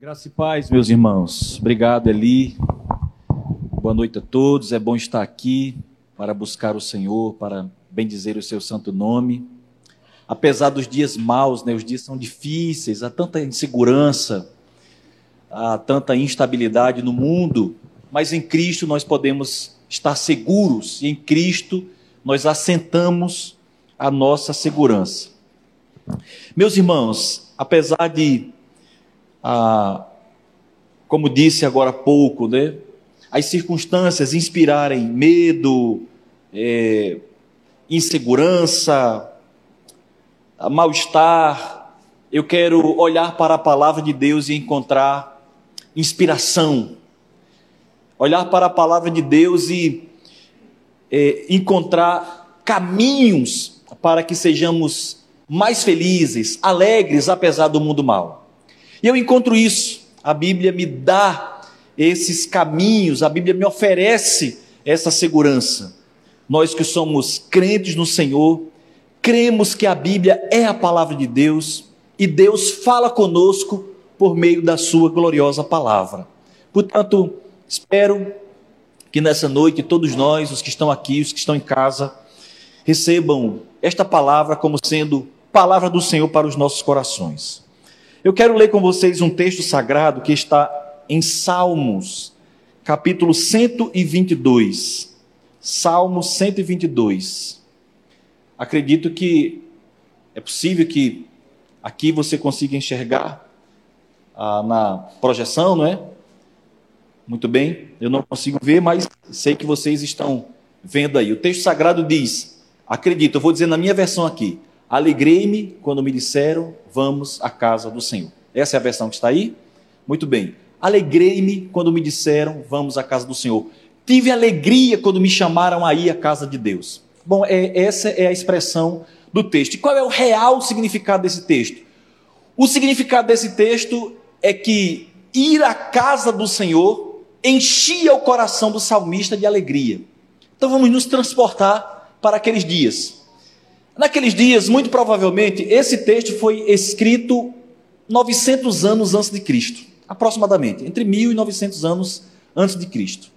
Graça e paz, meus irmãos. Obrigado, Eli. Boa noite a todos. É bom estar aqui para buscar o Senhor, para bendizer o seu santo nome. Apesar dos dias maus, né, os dias são difíceis, há tanta insegurança, há tanta instabilidade no mundo, mas em Cristo nós podemos estar seguros e em Cristo nós assentamos a nossa segurança. Meus irmãos, apesar de como disse agora há pouco, né, as circunstâncias inspirarem medo, é, insegurança, mal-estar, eu quero olhar para a palavra de Deus e encontrar inspiração. Olhar para a palavra de Deus e é, encontrar caminhos para que sejamos mais felizes, alegres, apesar do mundo mal. E eu encontro isso. A Bíblia me dá esses caminhos, a Bíblia me oferece essa segurança. Nós que somos crentes no Senhor, cremos que a Bíblia é a palavra de Deus e Deus fala conosco por meio da sua gloriosa palavra. Portanto, espero que nessa noite todos nós, os que estão aqui, os que estão em casa, recebam esta palavra como sendo palavra do Senhor para os nossos corações. Eu quero ler com vocês um texto sagrado que está em Salmos, capítulo 122. Salmo 122. Acredito que é possível que aqui você consiga enxergar ah, na projeção, não é? Muito bem, eu não consigo ver, mas sei que vocês estão vendo aí. O texto sagrado diz: acredito, eu vou dizer na minha versão aqui. Alegrei-me quando me disseram, vamos à casa do Senhor. Essa é a versão que está aí? Muito bem. Alegrei-me quando me disseram, vamos à casa do Senhor. Tive alegria quando me chamaram a ir à casa de Deus. Bom, é, essa é a expressão do texto. E qual é o real significado desse texto? O significado desse texto é que ir à casa do Senhor enchia o coração do salmista de alegria. Então vamos nos transportar para aqueles dias. Naqueles dias, muito provavelmente, esse texto foi escrito 900 anos antes de Cristo, aproximadamente, entre 1000 e 900 anos antes de Cristo.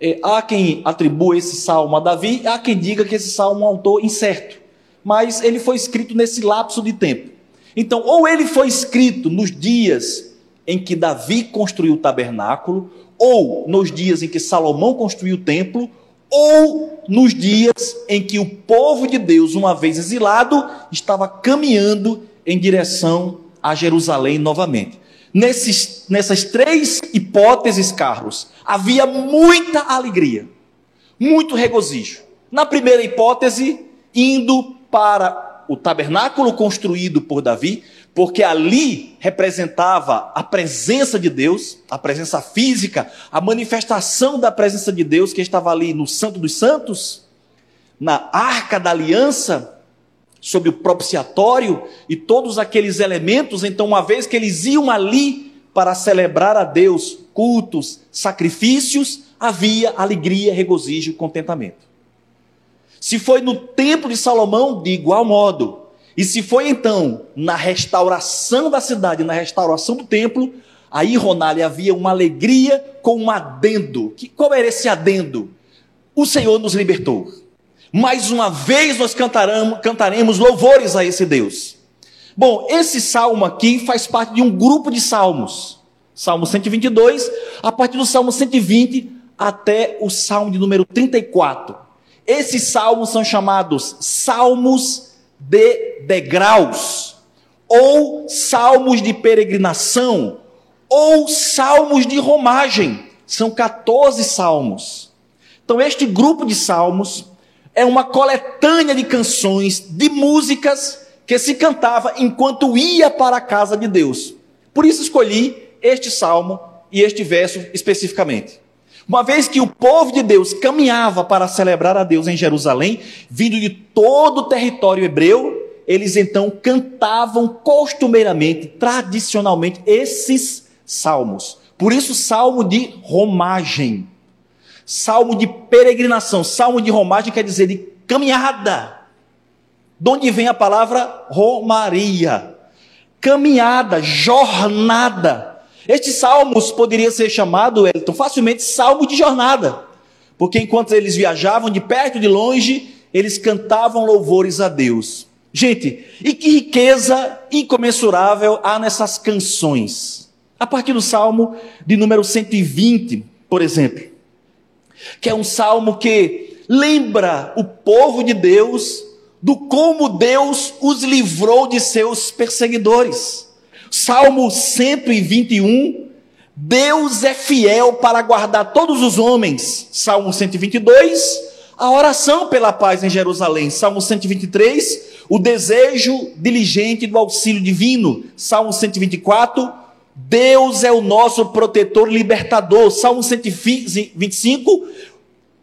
É, há quem atribua esse salmo a Davi, há quem diga que esse salmo é um autor incerto, mas ele foi escrito nesse lapso de tempo. Então, ou ele foi escrito nos dias em que Davi construiu o tabernáculo, ou nos dias em que Salomão construiu o templo, ou nos dias em que o povo de Deus, uma vez exilado, estava caminhando em direção a Jerusalém novamente. Nesses, nessas três hipóteses, Carlos, havia muita alegria, muito regozijo. Na primeira hipótese, indo para o tabernáculo construído por Davi, porque ali representava a presença de Deus, a presença física, a manifestação da presença de Deus que estava ali no Santo dos Santos, na arca da aliança, sobre o propiciatório e todos aqueles elementos. Então, uma vez que eles iam ali para celebrar a Deus cultos, sacrifícios, havia alegria, regozijo contentamento. Se foi no templo de Salomão, de igual modo, e se foi então na restauração da cidade, na restauração do templo, aí, Ronaldo, havia uma alegria com um adendo. Que, qual era esse adendo? O Senhor nos libertou. Mais uma vez nós cantaremos, cantaremos louvores a esse Deus. Bom, esse salmo aqui faz parte de um grupo de salmos. Salmo 122, a partir do salmo 120 até o salmo de número 34. Esses salmos são chamados salmos de degraus, ou salmos de peregrinação, ou salmos de romagem. São 14 salmos. Então, este grupo de salmos é uma coletânea de canções, de músicas que se cantava enquanto ia para a casa de Deus. Por isso escolhi este salmo e este verso especificamente. Uma vez que o povo de Deus caminhava para celebrar a Deus em Jerusalém, vindo de todo o território hebreu, eles então cantavam costumeiramente, tradicionalmente, esses salmos. Por isso, salmo de romagem, salmo de peregrinação, salmo de romagem quer dizer de caminhada. De onde vem a palavra romaria? Caminhada, jornada Este salmos poderia ser chamado, Elton, facilmente salmo de jornada, porque enquanto eles viajavam de perto e de longe, eles cantavam louvores a Deus. Gente, e que riqueza incomensurável há nessas canções. A partir do salmo de número 120, por exemplo, que é um salmo que lembra o povo de Deus do como Deus os livrou de seus perseguidores. Salmo 121, Deus é fiel para guardar todos os homens. Salmo 122, a oração pela paz em Jerusalém. Salmo 123, o desejo diligente do auxílio divino. Salmo 124, Deus é o nosso protetor libertador. Salmo 125,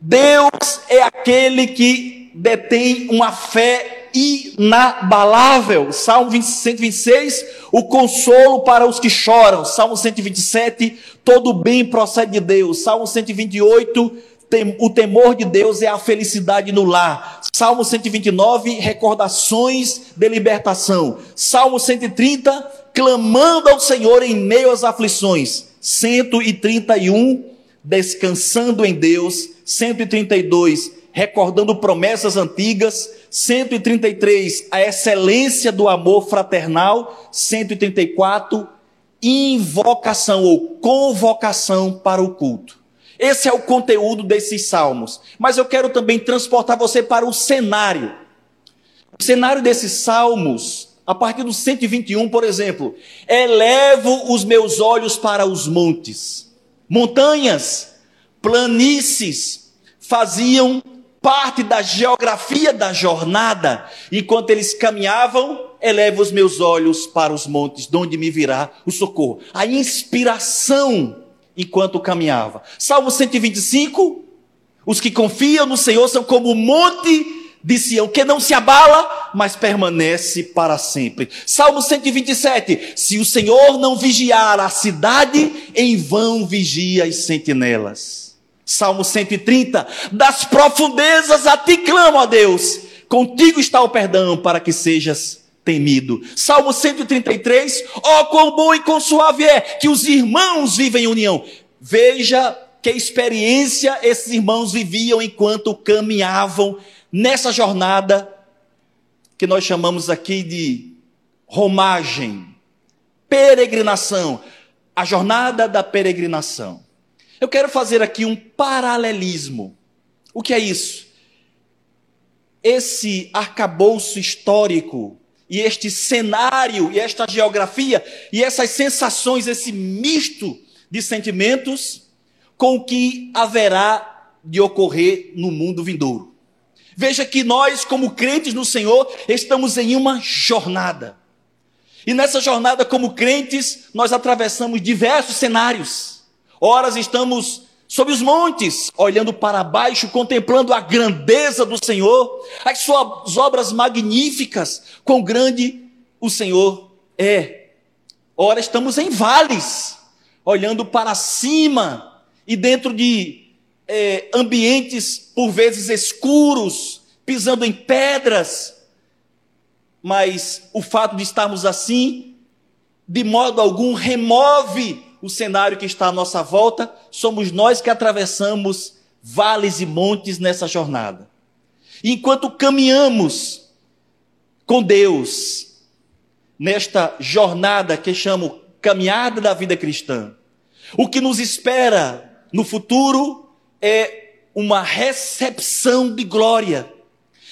Deus é aquele que detém uma fé inabalável. Salmo 126, o consolo para os que choram. Salmo 127, todo bem procede de Deus. Salmo 128, o temor de Deus é a felicidade no lar. Salmo 129, recordações de libertação. Salmo 130, clamando ao Senhor em meio às aflições. 131, descansando em Deus. 132, recordando promessas antigas. 133, a excelência do amor fraternal. 134, invocação ou convocação para o culto. Esse é o conteúdo desses salmos. Mas eu quero também transportar você para o cenário. O cenário desses salmos, a partir do 121, por exemplo, elevo os meus olhos para os montes. Montanhas, planícies faziam parte da geografia da jornada. Enquanto eles caminhavam, elevo os meus olhos para os montes, de onde me virá o socorro. A inspiração enquanto caminhava. Salmo 125: Os que confiam no Senhor são como o monte de Sião, que não se abala, mas permanece para sempre. Salmo 127: Se o Senhor não vigiar a cidade, em vão vigia as sentinelas. Salmo 130: Das profundezas a ti clamo, ó Deus, contigo está o perdão para que sejas temido. Salmo 133, ó oh, quão bom e quão suave é que os irmãos vivem em união. Veja que experiência esses irmãos viviam enquanto caminhavam nessa jornada que nós chamamos aqui de romagem, peregrinação, a jornada da peregrinação. Eu quero fazer aqui um paralelismo. O que é isso? Esse arcabouço histórico e este cenário, e esta geografia, e essas sensações, esse misto de sentimentos, com o que haverá de ocorrer no mundo vindouro. Veja que nós, como crentes no Senhor, estamos em uma jornada. E nessa jornada, como crentes, nós atravessamos diversos cenários. Horas estamos sobre os montes, olhando para baixo, contemplando a grandeza do Senhor, as suas obras magníficas, quão grande o Senhor é. Ora, estamos em vales, olhando para cima e dentro de é, ambientes por vezes escuros, pisando em pedras, mas o fato de estarmos assim, de modo algum, remove o cenário que está à nossa volta, somos nós que atravessamos vales e montes nessa jornada. Enquanto caminhamos com Deus, nesta jornada que chamo caminhada da vida cristã, o que nos espera no futuro é uma recepção de glória.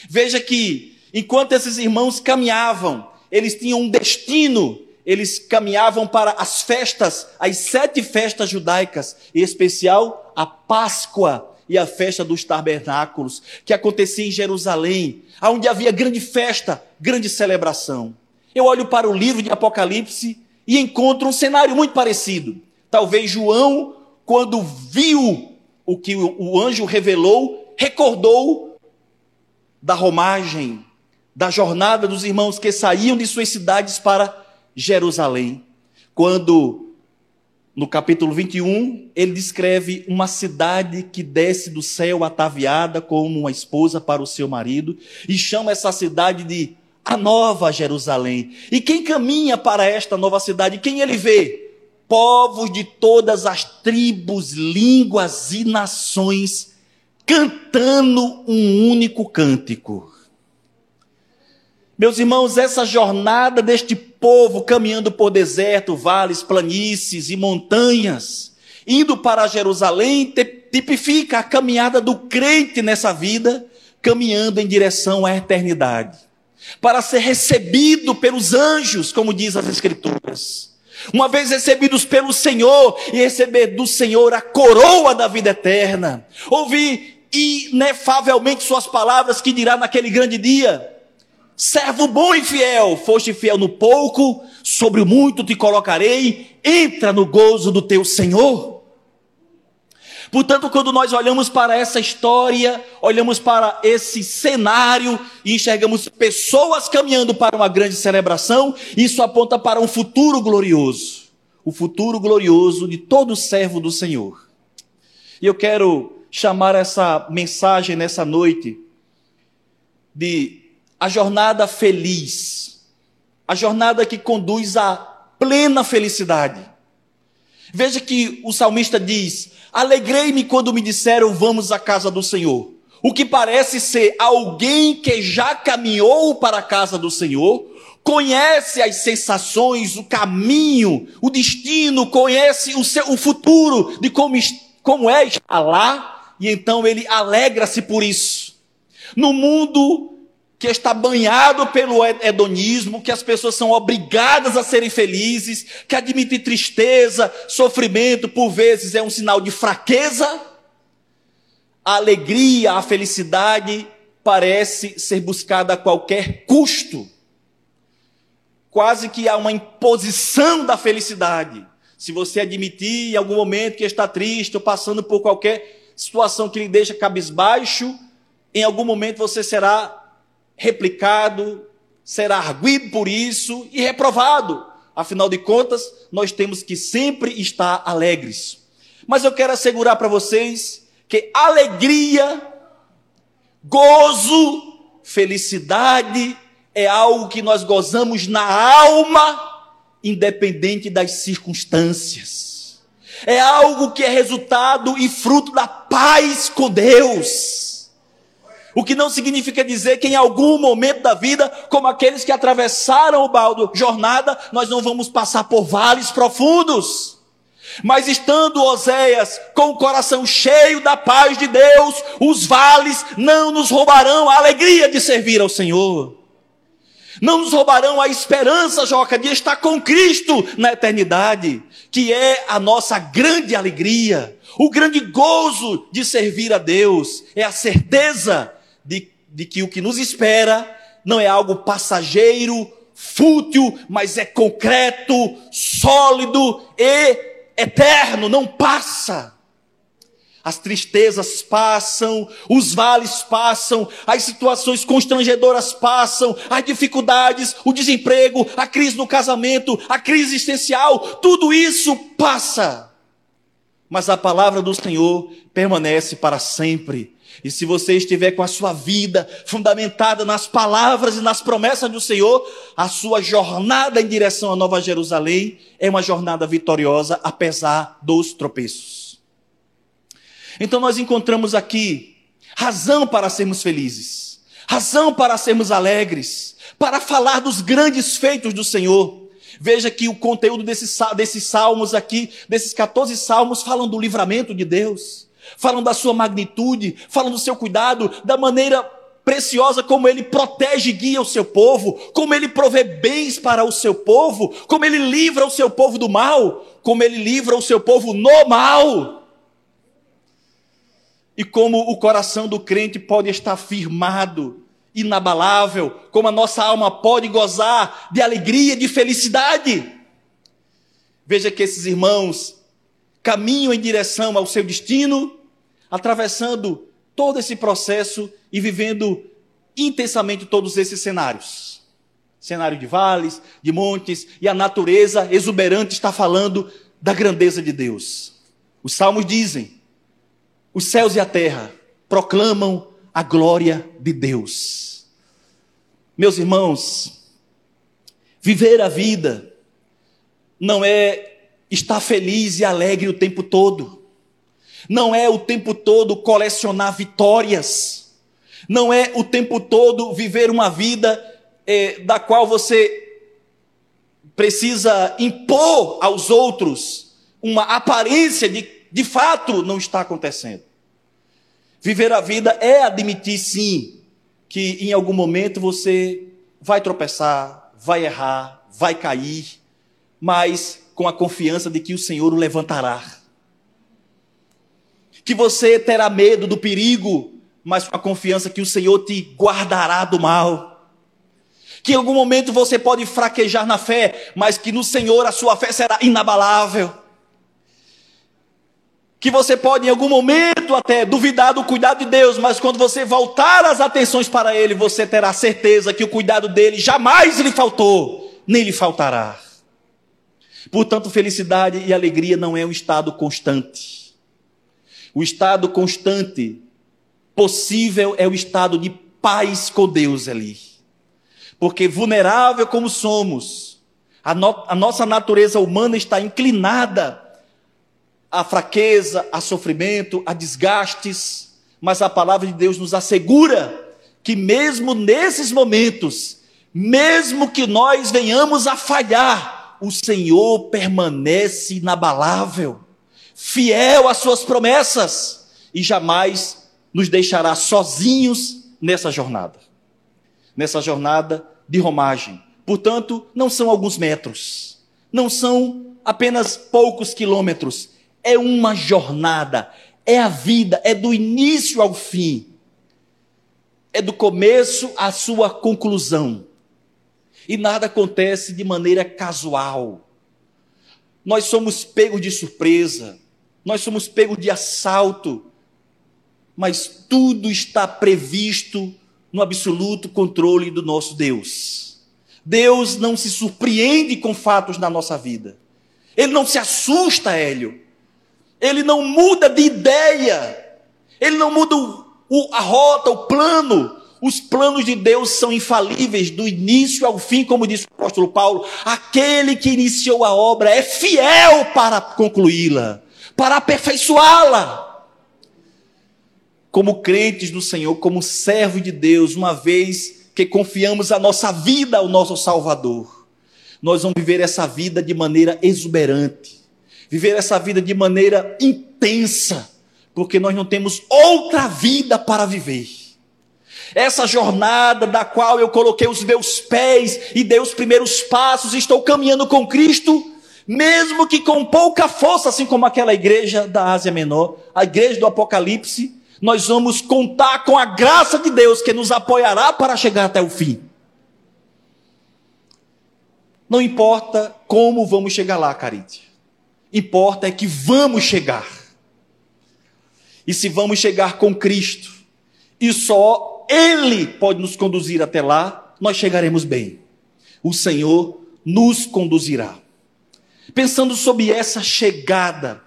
Veja que, enquanto esses irmãos caminhavam, eles tinham um destino eles caminhavam para as festas, as sete festas judaicas, em especial a Páscoa e a festa dos tabernáculos, que acontecia em Jerusalém, onde havia grande festa, grande celebração. Eu olho para o livro de Apocalipse e encontro um cenário muito parecido. Talvez João, quando viu o que o anjo revelou, recordou da romagem, da jornada dos irmãos que saíam de suas cidades para Jerusalém, quando no capítulo 21 ele descreve uma cidade que desce do céu ataviada como uma esposa para o seu marido e chama essa cidade de a nova Jerusalém. E quem caminha para esta nova cidade, quem ele vê? povos de todas as tribos, línguas e nações cantando um único cântico. Meus irmãos, essa jornada deste povo caminhando por deserto, vales, planícies e montanhas, indo para Jerusalém, tipifica a caminhada do crente nessa vida, caminhando em direção à eternidade, para ser recebido pelos anjos, como diz as Escrituras. Uma vez recebidos pelo Senhor e receber do Senhor a coroa da vida eterna, ouvir inefavelmente suas palavras que dirá naquele grande dia: Servo bom e fiel, foste fiel no pouco, sobre o muito te colocarei, entra no gozo do teu Senhor. Portanto, quando nós olhamos para essa história, olhamos para esse cenário e enxergamos pessoas caminhando para uma grande celebração, isso aponta para um futuro glorioso o futuro glorioso de todo servo do Senhor. E eu quero chamar essa mensagem nessa noite de a jornada feliz, a jornada que conduz à plena felicidade. Veja que o salmista diz: Alegrei-me quando me disseram vamos à casa do Senhor. O que parece ser alguém que já caminhou para a casa do Senhor, conhece as sensações, o caminho, o destino, conhece o, seu, o futuro de como, como é estar lá, e então ele alegra-se por isso. No mundo que está banhado pelo hedonismo, que as pessoas são obrigadas a serem felizes, que admitir tristeza, sofrimento, por vezes é um sinal de fraqueza, a alegria, a felicidade parece ser buscada a qualquer custo. Quase que há uma imposição da felicidade. Se você admitir em algum momento que está triste ou passando por qualquer situação que lhe deixa cabisbaixo, em algum momento você será replicado, será arguído por isso e reprovado. Afinal de contas, nós temos que sempre estar alegres. Mas eu quero assegurar para vocês que alegria, gozo, felicidade é algo que nós gozamos na alma, independente das circunstâncias. É algo que é resultado e fruto da paz com Deus. O que não significa dizer que em algum momento da vida, como aqueles que atravessaram o baldo jornada, nós não vamos passar por vales profundos. Mas estando Oséias com o coração cheio da paz de Deus, os vales não nos roubarão a alegria de servir ao Senhor. Não nos roubarão a esperança, Joca, de estar com Cristo na eternidade, que é a nossa grande alegria. O grande gozo de servir a Deus é a certeza de, de que o que nos espera não é algo passageiro, fútil, mas é concreto, sólido e eterno, não passa. As tristezas passam, os vales passam, as situações constrangedoras passam, as dificuldades, o desemprego, a crise no casamento, a crise existencial, tudo isso passa. Mas a palavra do Senhor permanece para sempre. E se você estiver com a sua vida fundamentada nas palavras e nas promessas do Senhor, a sua jornada em direção à Nova Jerusalém é uma jornada vitoriosa, apesar dos tropeços. Então nós encontramos aqui razão para sermos felizes, razão para sermos alegres, para falar dos grandes feitos do Senhor. Veja que o conteúdo desses, desses salmos aqui, desses 14 salmos, falam do livramento de Deus falam da sua magnitude, falam do seu cuidado, da maneira preciosa como ele protege e guia o seu povo, como ele provê bens para o seu povo, como ele livra o seu povo do mal, como ele livra o seu povo no mal. E como o coração do crente pode estar firmado, inabalável, como a nossa alma pode gozar de alegria, de felicidade. Veja que esses irmãos caminham em direção ao seu destino, atravessando todo esse processo e vivendo intensamente todos esses cenários. Cenário de vales, de montes, e a natureza exuberante está falando da grandeza de Deus. Os salmos dizem: os céus e a terra proclamam a glória de Deus. Meus irmãos, viver a vida não é estar feliz e alegre o tempo todo. Não é o tempo todo colecionar vitórias. Não é o tempo todo viver uma vida é, da qual você precisa impor aos outros uma aparência de de fato não está acontecendo. Viver a vida é admitir sim que em algum momento você vai tropeçar, vai errar, vai cair, mas com a confiança de que o Senhor o levantará. Que você terá medo do perigo, mas com a confiança que o Senhor te guardará do mal. Que em algum momento você pode fraquejar na fé, mas que no Senhor a sua fé será inabalável que você pode em algum momento até duvidar do cuidado de Deus, mas quando você voltar as atenções para Ele, você terá certeza que o cuidado dele jamais lhe faltou, nem lhe faltará. Portanto, felicidade e alegria não é um estado constante. O estado constante possível é o estado de paz com Deus ali. Porque vulnerável como somos, a, no, a nossa natureza humana está inclinada a fraqueza, a sofrimento, a desgastes, mas a palavra de Deus nos assegura que mesmo nesses momentos, mesmo que nós venhamos a falhar, o Senhor permanece inabalável, fiel às suas promessas e jamais nos deixará sozinhos nessa jornada. Nessa jornada de romagem. Portanto, não são alguns metros, não são apenas poucos quilômetros, é uma jornada, é a vida, é do início ao fim, é do começo à sua conclusão. E nada acontece de maneira casual. Nós somos pegos de surpresa, nós somos pegos de assalto, mas tudo está previsto no absoluto controle do nosso Deus. Deus não se surpreende com fatos na nossa vida. Ele não se assusta, Hélio ele não muda de ideia, ele não muda o, a rota, o plano. Os planos de Deus são infalíveis do início ao fim, como disse o apóstolo Paulo. Aquele que iniciou a obra é fiel para concluí-la, para aperfeiçoá-la. Como crentes do Senhor, como servo de Deus, uma vez que confiamos a nossa vida ao nosso Salvador, nós vamos viver essa vida de maneira exuberante viver essa vida de maneira intensa, porque nós não temos outra vida para viver. Essa jornada da qual eu coloquei os meus pés e dei os primeiros passos, estou caminhando com Cristo, mesmo que com pouca força, assim como aquela igreja da Ásia Menor, a igreja do Apocalipse, nós vamos contar com a graça de Deus que nos apoiará para chegar até o fim. Não importa como vamos chegar lá, Carite importa é que vamos chegar. E se vamos chegar com Cristo, e só Ele pode nos conduzir até lá, nós chegaremos bem. O Senhor nos conduzirá. Pensando sobre essa chegada,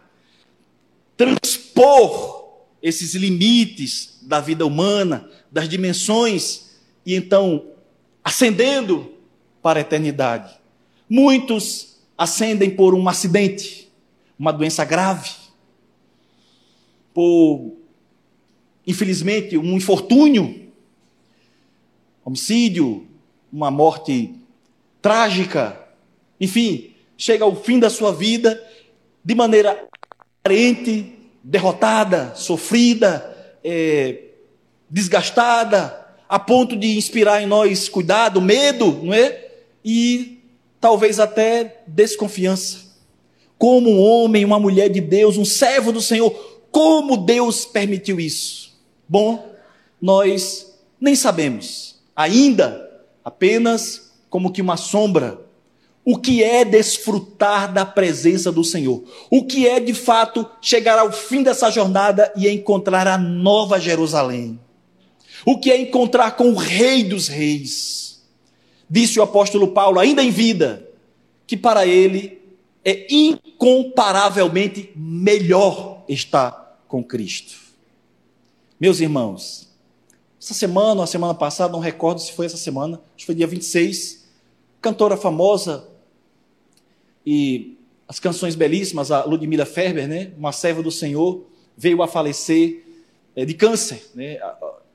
transpor esses limites da vida humana, das dimensões, e então ascendendo para a eternidade. Muitos ascendem por um acidente, uma doença grave, por, infelizmente, um infortúnio, homicídio, uma morte trágica, enfim, chega ao fim da sua vida de maneira carente, derrotada, sofrida, é, desgastada, a ponto de inspirar em nós cuidado, medo, não é? E talvez até desconfiança como um homem, uma mulher de Deus, um servo do Senhor, como Deus permitiu isso? Bom, nós nem sabemos ainda, apenas como que uma sombra, o que é desfrutar da presença do Senhor, o que é de fato chegar ao fim dessa jornada e encontrar a nova Jerusalém, o que é encontrar com o Rei dos Reis. Disse o apóstolo Paulo, ainda em vida, que para ele é incomparavelmente melhor estar com Cristo. Meus irmãos, essa semana, ou a semana passada, não recordo se foi essa semana, acho que foi dia 26, cantora famosa e as canções belíssimas, a Ludmila Ferber, né, uma serva do Senhor, veio a falecer é, de câncer, né,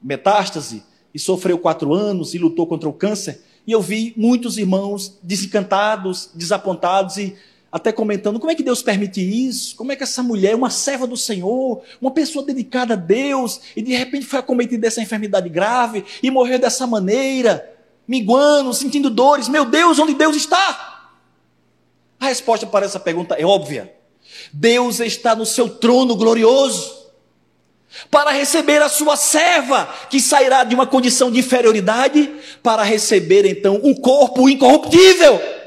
metástase, e sofreu quatro anos e lutou contra o câncer. E eu vi muitos irmãos desencantados, desapontados e até comentando como é que Deus permite isso, como é que essa mulher, uma serva do Senhor, uma pessoa dedicada a Deus, e de repente foi acometida dessa enfermidade grave e morreu dessa maneira, minguando, sentindo dores. Meu Deus, onde Deus está? A resposta para essa pergunta é óbvia. Deus está no seu trono glorioso para receber a sua serva, que sairá de uma condição de inferioridade, para receber então um corpo incorruptível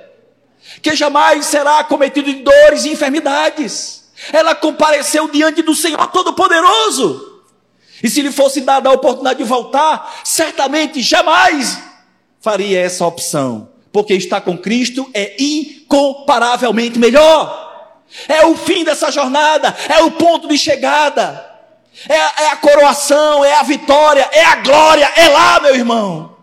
que jamais será acometido de dores e enfermidades. Ela compareceu diante do Senhor Todo-Poderoso. E se lhe fosse dada a oportunidade de voltar, certamente jamais faria essa opção, porque estar com Cristo é incomparavelmente melhor. É o fim dessa jornada, é o ponto de chegada, é é a coroação, é a vitória, é a glória, é lá, meu irmão.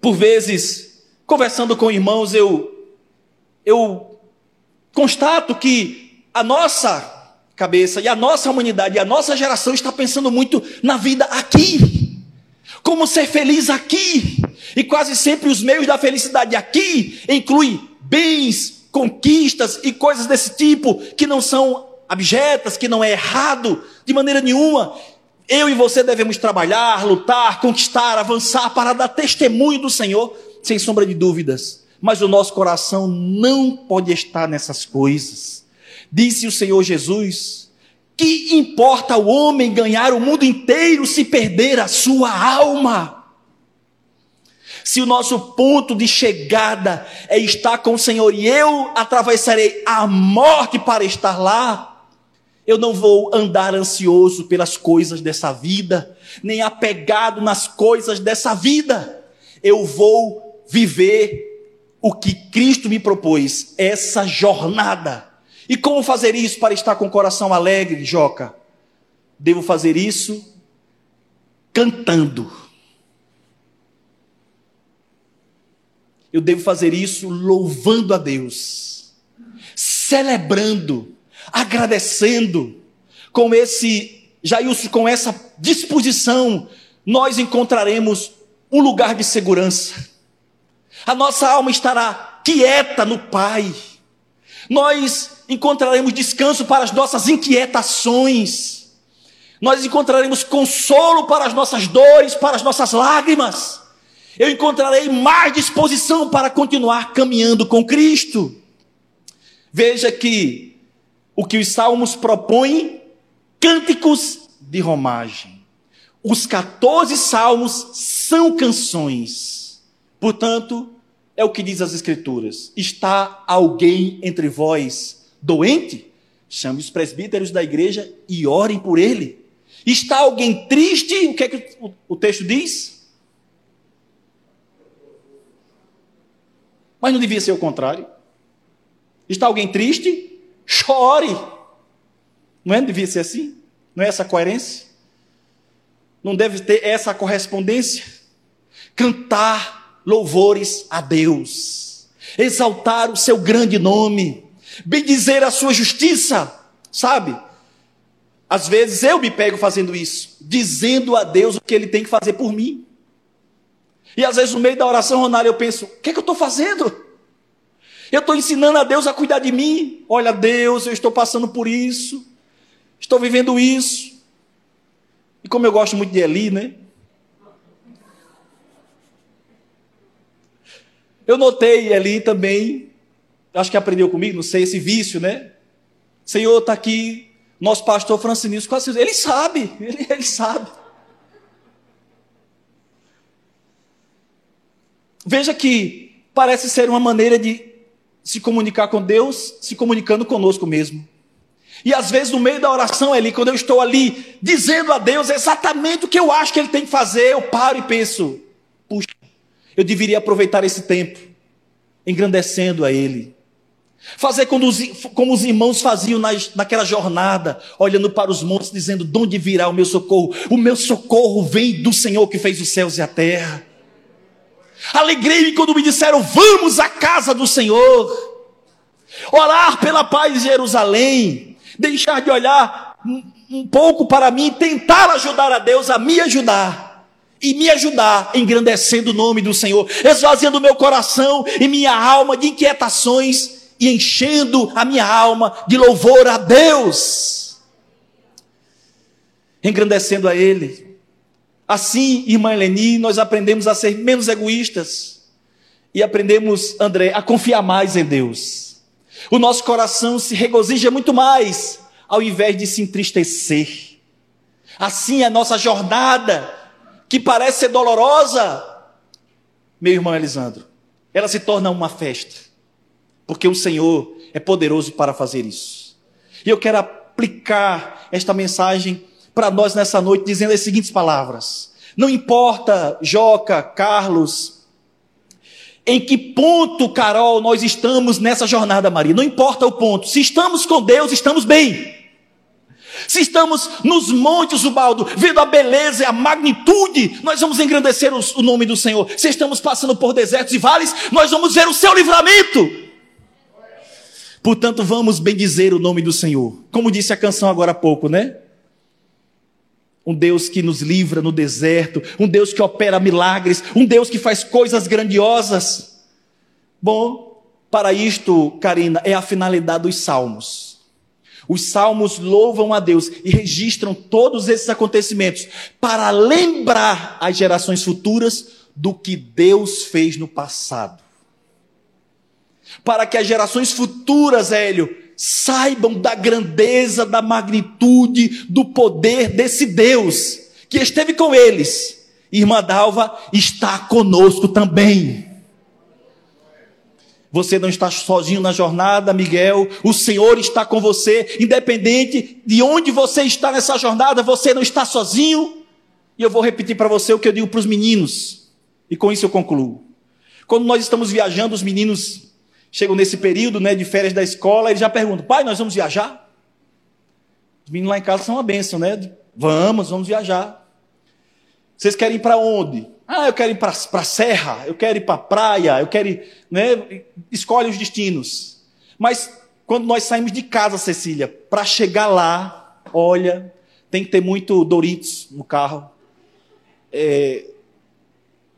Por vezes, conversando com irmãos, eu, eu constato que a nossa cabeça e a nossa humanidade e a nossa geração está pensando muito na vida aqui. Como ser feliz aqui. E quase sempre os meios da felicidade aqui incluem bens, conquistas e coisas desse tipo que não são abjetas, que não é errado de maneira nenhuma. Eu e você devemos trabalhar, lutar, conquistar, avançar para dar testemunho do Senhor sem sombra de dúvidas. Mas o nosso coração não pode estar nessas coisas. Disse o Senhor Jesus: Que importa o homem ganhar o mundo inteiro se perder a sua alma? Se o nosso ponto de chegada é estar com o Senhor e eu atravessarei a morte para estar lá, eu não vou andar ansioso pelas coisas dessa vida, nem apegado nas coisas dessa vida. Eu vou viver o que Cristo me propôs, essa jornada. E como fazer isso para estar com o coração alegre, Joca? Devo fazer isso cantando. Eu devo fazer isso louvando a Deus, celebrando, agradecendo, com esse, Jailson, com essa disposição, nós encontraremos um lugar de segurança a nossa alma estará quieta no Pai. Nós encontraremos descanso para as nossas inquietações. Nós encontraremos consolo para as nossas dores, para as nossas lágrimas. Eu encontrarei mais disposição para continuar caminhando com Cristo. Veja que o que os salmos propõem, cânticos de romagem. Os 14 salmos são canções. Portanto, é o que diz as Escrituras: está alguém entre vós doente? Chame os presbíteros da igreja e orem por ele. Está alguém triste? O que é que o texto diz? Mas não devia ser o contrário. Está alguém triste? Chore. Não é? Devia ser assim? Não é essa coerência? Não deve ter essa correspondência? Cantar louvores a Deus, exaltar o seu grande nome, bendizer a sua justiça, sabe? Às vezes eu me pego fazendo isso, dizendo a Deus o que Ele tem que fazer por mim. E às vezes no meio da oração, Ronaldo, eu penso: o que é que eu estou fazendo? Eu estou ensinando a Deus a cuidar de mim. Olha, Deus, eu estou passando por isso, estou vivendo isso. E como eu gosto muito de Eli, né? Eu notei ali também, acho que aprendeu comigo, não sei, esse vício, né? Senhor, está aqui, nosso pastor Francisco, ele sabe, ele, ele sabe. Veja que parece ser uma maneira de se comunicar com Deus, se comunicando conosco mesmo. E às vezes no meio da oração ali, quando eu estou ali dizendo a Deus exatamente o que eu acho que Ele tem que fazer, eu paro e penso: eu deveria aproveitar esse tempo, engrandecendo a Ele. Fazer como os, irmãos faziam na, naquela jornada, olhando para os montes, dizendo: De onde virá o meu socorro? O meu socorro vem do Senhor que fez os céus e a terra. Alegrei-me quando me disseram: Vamos à casa do Senhor. Orar pela paz de Jerusalém. Deixar de olhar um pouco para mim, tentar ajudar a Deus a me ajudar e me ajudar, engrandecendo o nome do Senhor, esvaziando meu coração e minha alma de inquietações e enchendo a minha alma de louvor a Deus, engrandecendo a Ele. Assim, irmã Eleni, nós aprendemos a ser menos egoístas e aprendemos, André, a confiar mais em Deus. O nosso coração se regozija muito mais ao invés de se entristecer. Assim, a nossa jornada, que parece ser dolorosa, meu irmão Elisandro, ela se torna uma festa porque o Senhor é poderoso para fazer isso. E eu quero aplicar esta mensagem para nós nessa noite, dizendo as seguintes palavras: Não importa, Joca, Carlos, em que ponto, Carol, nós estamos nessa jornada, Maria, não importa o ponto, se estamos com Deus, estamos bem. Se estamos nos montes do baldo, vendo a beleza e a magnitude, nós vamos engrandecer o nome do Senhor. Se estamos passando por desertos e vales, nós vamos ver o seu livramento. Portanto, vamos bendizer o nome do Senhor. Como disse a canção agora há pouco, né? Um Deus que nos livra no deserto, um Deus que opera milagres, um Deus que faz coisas grandiosas. Bom, para isto, Karina, é a finalidade dos salmos. Os salmos louvam a Deus e registram todos esses acontecimentos para lembrar as gerações futuras do que Deus fez no passado para que as gerações futuras, Hélio, saibam da grandeza, da magnitude, do poder desse Deus que esteve com eles. Irmã Dalva está conosco também. Você não está sozinho na jornada, Miguel. O Senhor está com você, independente de onde você está nessa jornada, você não está sozinho. E eu vou repetir para você o que eu digo para os meninos, e com isso eu concluo. Quando nós estamos viajando, os meninos chegam nesse período né, de férias da escola, eles já perguntam: pai, nós vamos viajar? Os meninos lá em casa são uma bênção, né? Vamos, vamos viajar. Vocês querem ir para onde? Ah, eu quero ir para a serra, eu quero ir para a praia, eu quero ir. Né? Escolhe os destinos. Mas quando nós saímos de casa, Cecília, para chegar lá, olha, tem que ter muito Doritos no carro. É,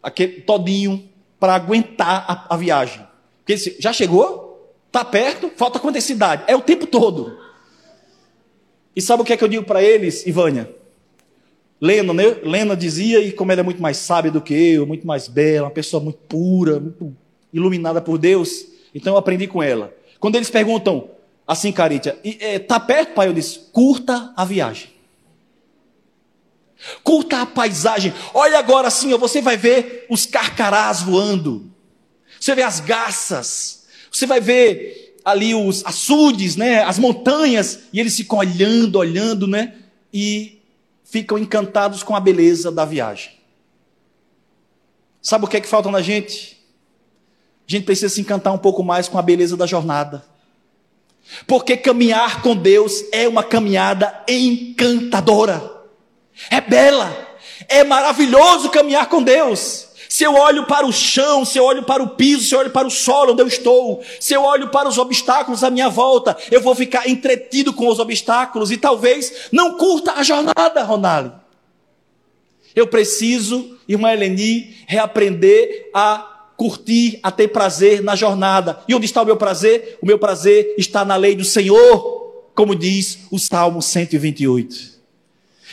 aquele todinho para aguentar a, a viagem. Porque já chegou? Está perto? Falta quantas cidades? É o tempo todo. E sabe o que é que eu digo para eles, Ivânia? Lena, né? Lena dizia, e como ela é muito mais sábia do que eu, muito mais bela, uma pessoa muito pura, muito iluminada por Deus, então eu aprendi com ela. Quando eles perguntam assim, Caritia, está é, perto, pai? Eu disse, curta a viagem. Curta a paisagem. Olha agora assim, você vai ver os carcarás voando. Você vê as garças, você vai ver ali os açudes, né, as montanhas, e eles ficam olhando, olhando, né, e ficam encantados com a beleza da viagem. Sabe o que é que falta na gente? A gente precisa se encantar um pouco mais com a beleza da jornada. Porque caminhar com Deus é uma caminhada encantadora. É bela, é maravilhoso caminhar com Deus. Se eu olho para o chão, se eu olho para o piso, se eu olho para o solo onde eu estou, se eu olho para os obstáculos à minha volta, eu vou ficar entretido com os obstáculos e talvez não curta a jornada, Ronaldo. Eu preciso, irmã Eleni, reaprender a curtir, a ter prazer na jornada. E onde está o meu prazer? O meu prazer está na lei do Senhor, como diz o Salmo 128.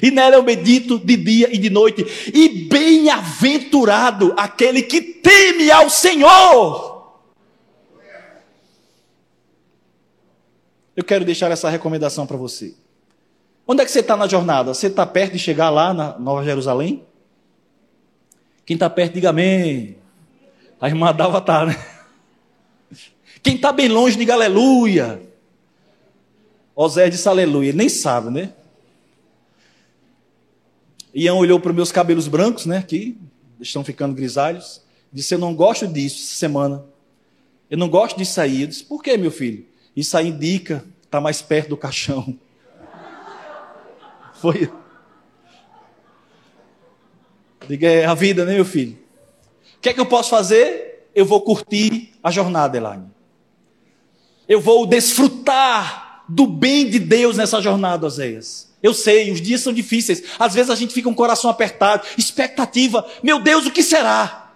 E nela eu medito de dia e de noite. E bem-aventurado aquele que teme ao Senhor. Eu quero deixar essa recomendação para você. Onde é que você está na jornada? Você está perto de chegar lá na Nova Jerusalém? Quem está perto, diga amém. A irmã Dalva está, né? Quem está bem longe, diga aleluia. Osé disse aleluia. Ele nem sabe, né? Ian olhou para os meus cabelos brancos, né? Aqui, estão ficando grisalhos. Disse: Eu não gosto disso essa semana. Eu não gosto disso aí. Eu disse: Por que, meu filho? Isso aí indica está mais perto do caixão. Foi. Diga, é a vida, né, meu filho? O que é que eu posso fazer? Eu vou curtir a jornada, Elaine. Eu vou desfrutar do bem de Deus nessa jornada, Oséias. Eu sei, os dias são difíceis. Às vezes a gente fica com o coração apertado, expectativa. Meu Deus, o que será?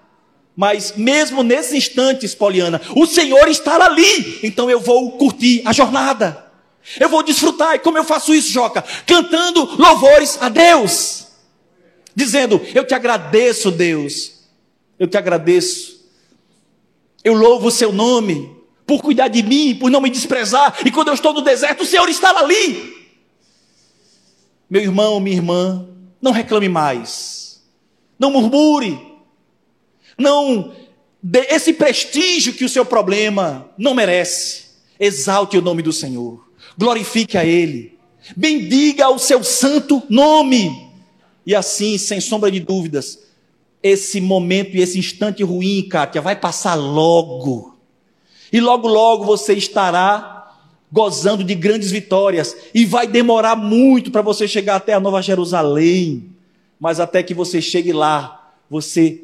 Mas mesmo nesses instantes, Poliana, o Senhor está ali. Então eu vou curtir a jornada. Eu vou desfrutar. E como eu faço isso, Joca? Cantando louvores a Deus. Dizendo: Eu te agradeço, Deus. Eu te agradeço. Eu louvo o seu nome por cuidar de mim, por não me desprezar. E quando eu estou no deserto, o Senhor está ali. Meu irmão, minha irmã, não reclame mais. Não murmure. Não dê esse prestígio que o seu problema não merece. Exalte o nome do Senhor. Glorifique a Ele. Bendiga o seu santo nome. E assim, sem sombra de dúvidas, esse momento e esse instante ruim, Kátia, vai passar logo. E logo, logo você estará gozando de grandes vitórias, e vai demorar muito para você chegar até a Nova Jerusalém, mas até que você chegue lá, você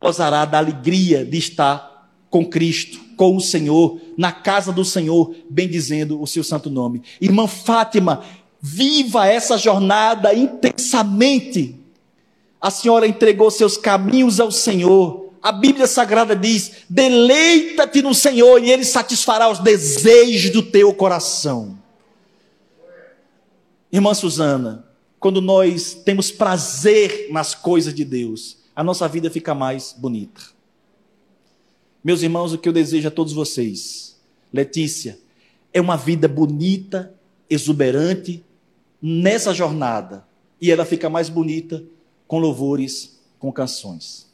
gozará da alegria de estar com Cristo, com o Senhor, na casa do Senhor, bendizendo o seu santo nome. Irmã Fátima, viva essa jornada intensamente. A senhora entregou seus caminhos ao Senhor a Bíblia Sagrada diz: deleita-te no Senhor e Ele satisfará os desejos do teu coração. Irmã Suzana, quando nós temos prazer nas coisas de Deus, a nossa vida fica mais bonita. Meus irmãos, o que eu desejo a todos vocês, Letícia, é uma vida bonita, exuberante nessa jornada, e ela fica mais bonita com louvores, com canções.